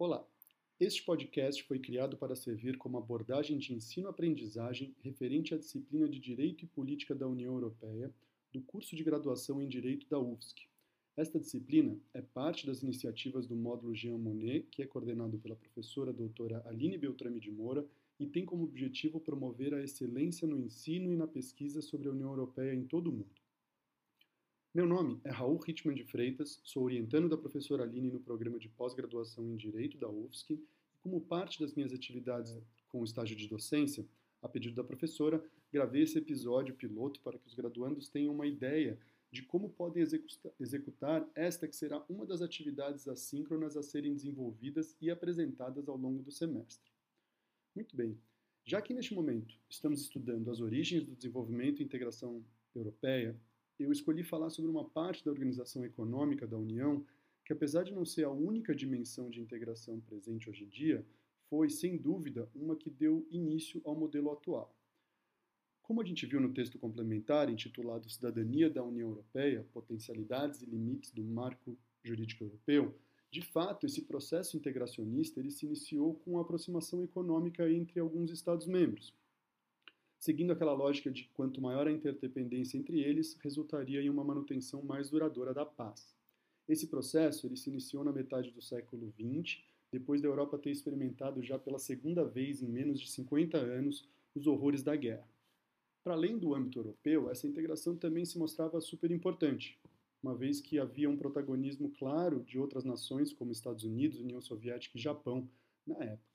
Olá! Este podcast foi criado para servir como abordagem de ensino-aprendizagem referente à disciplina de Direito e Política da União Europeia do curso de graduação em Direito da UFSC. Esta disciplina é parte das iniciativas do módulo Jean Monnet, que é coordenado pela professora doutora Aline Beltrame de Moura e tem como objetivo promover a excelência no ensino e na pesquisa sobre a União Europeia em todo o mundo. Meu nome é Raul Hitman de Freitas, sou orientando da professora Aline no programa de pós-graduação em Direito da UFSC e, como parte das minhas atividades com o estágio de docência, a pedido da professora, gravei esse episódio piloto para que os graduandos tenham uma ideia de como podem executar esta que será uma das atividades assíncronas a serem desenvolvidas e apresentadas ao longo do semestre. Muito bem, já que neste momento estamos estudando as origens do desenvolvimento e integração europeia eu escolhi falar sobre uma parte da organização econômica da União que, apesar de não ser a única dimensão de integração presente hoje em dia, foi, sem dúvida, uma que deu início ao modelo atual. Como a gente viu no texto complementar intitulado Cidadania da União Europeia: Potencialidades e Limites do Marco Jurídico Europeu, de fato, esse processo integracionista ele se iniciou com a aproximação econômica entre alguns Estados-membros, seguindo aquela lógica de quanto maior a interdependência entre eles, resultaria em uma manutenção mais duradoura da paz. Esse processo ele se iniciou na metade do século XX, depois da Europa ter experimentado já pela segunda vez em menos de 50 anos os horrores da guerra. Para além do âmbito europeu, essa integração também se mostrava super importante, uma vez que havia um protagonismo claro de outras nações como Estados Unidos, União Soviética e Japão na época.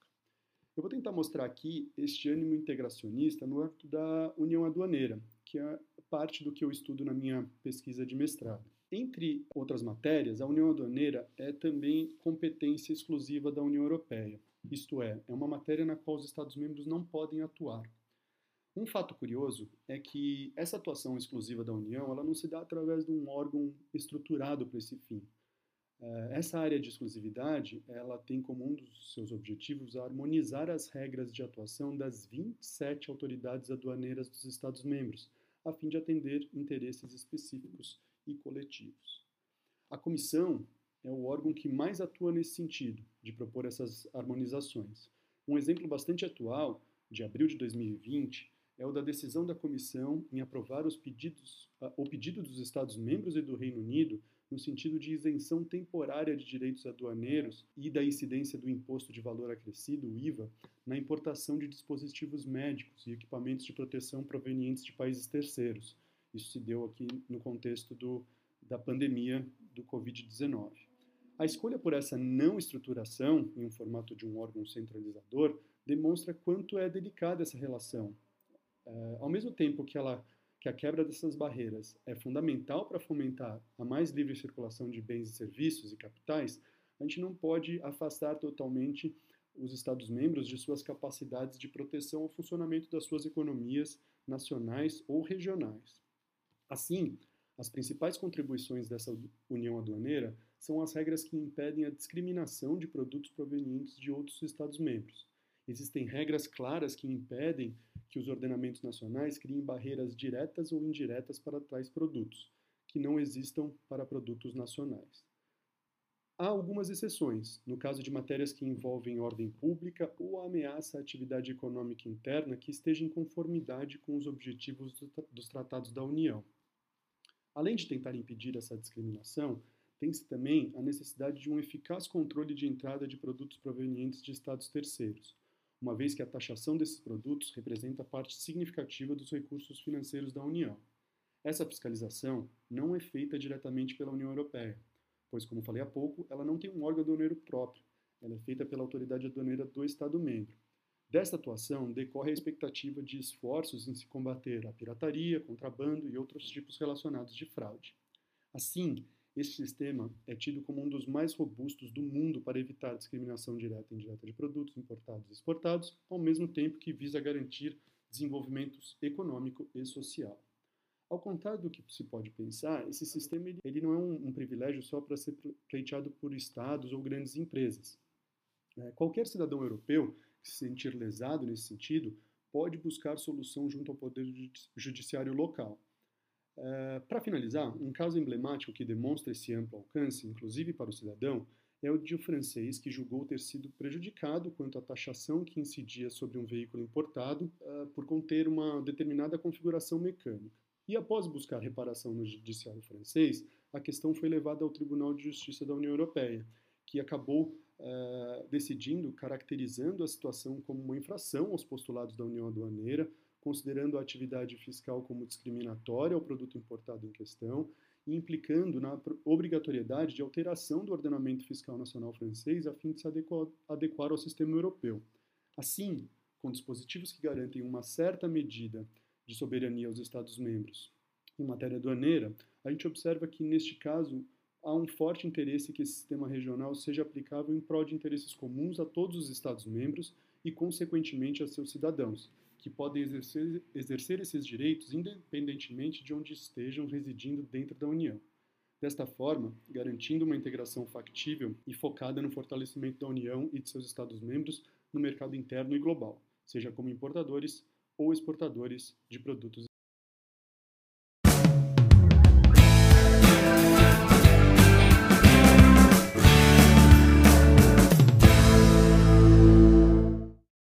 Eu vou tentar mostrar aqui este ânimo integracionista no âmbito da União Aduaneira, que é parte do que eu estudo na minha pesquisa de mestrado. Entre outras matérias, a União Aduaneira é também competência exclusiva da União Europeia, isto é, é uma matéria na qual os Estados-membros não podem atuar. Um fato curioso é que essa atuação exclusiva da União ela não se dá através de um órgão estruturado para esse fim. Eh, essa área de exclusividade, ela tem como um dos seus objetivos harmonizar as regras de atuação das 27 autoridades aduaneiras dos Estados-membros, a fim de atender interesses específicos e coletivos. A comissão é o órgão que mais atua nesse sentido, de propor essas harmonizações. Um exemplo bastante atual, de abril de 2020, é o da decisão da comissão em aprovar os pedidos, o pedido dos Estados-membros e do Reino Unido no sentido de isenção temporária de direitos aduaneiros e da incidência do imposto de valor acrescido, o IVA, na importação de dispositivos médicos e equipamentos de proteção provenientes de países terceiros. Isso se deu aqui no contexto do, da pandemia do Covid-19. A escolha por essa não estruturação, em um formato de um órgão centralizador, demonstra quanto é delicada essa relação. É, ao mesmo tempo que ela que a quebra dessas barreiras é fundamental para fomentar a mais livre circulação de bens e serviços e capitais, a gente não pode afastar totalmente os Estados-membros de suas capacidades de proteção ao funcionamento das suas economias nacionais ou regionais. Assim, as principais contribuições dessa união aduaneira são as regras que impedem a discriminação de produtos provenientes de outros Estados-membros. Existem regras claras que impedem que os ordenamentos nacionais criem barreiras diretas ou indiretas para tais produtos, que não existam para produtos nacionais. Há algumas exceções, no caso de matérias que envolvem ordem pública ou ameaça à atividade econômica interna que esteja em conformidade com os objetivos dos tratados da União. Além de tentar impedir essa discriminação, tem-se também a necessidade de um eficaz controle de entrada de produtos provenientes de estados terceiros, uma vez que a taxação desses produtos representa parte significativa dos recursos financeiros da União. Essa fiscalização não é feita diretamente pela União Europeia, pois, como falei há pouco, ela não tem um órgão aduaneiro próprio, ela é feita pela autoridade aduaneira do Estado-membro. Desta atuação decorre a expectativa de esforços em se combater a pirataria, contrabando e outros tipos relacionados de fraude. Assim, este sistema é tido como um dos mais robustos do mundo para evitar discriminação direta e indireta de produtos importados e exportados, ao mesmo tempo que visa garantir desenvolvimento econômico e social. Ao contrário do que se pode pensar, esse sistema ele, não é um, um, privilégio só para ser pleiteado por estados ou grandes empresas. É, qualquer cidadão europeu que se sentir lesado nesse sentido pode buscar solução junto ao Poder Judiciário local. Uh, para finalizar, um caso emblemático que demonstra esse amplo alcance, inclusive para o cidadão, é o de um francês que julgou ter sido prejudicado quanto à taxação que incidia sobre um veículo importado uh, por conter uma determinada configuração mecânica. E após buscar reparação no judiciário francês, a questão foi levada ao Tribunal de Justiça da União Europeia, que acabou uh, decidindo, caracterizando a situação como uma infração aos postulados da União Aduaneira, considerando a atividade fiscal como discriminatória ao produto importado em questão e implicando na obrigatoriedade de alteração do ordenamento fiscal nacional francês a fim de se adequar, ao sistema europeu. Assim, com dispositivos que garantem uma certa medida de soberania aos Estados-membros em matéria aduaneira, a gente observa que, neste caso, há um forte interesse que esse sistema regional seja aplicável em prol de interesses comuns a todos os Estados-membros e, consequentemente, a seus cidadãos, que podem exercer, exercer esses direitos independentemente de onde estejam residindo dentro da União. Desta forma, garantindo uma integração factível e focada no fortalecimento da União e de seus Estados-membros no mercado interno e global, seja como importadores ou exportadores de produtos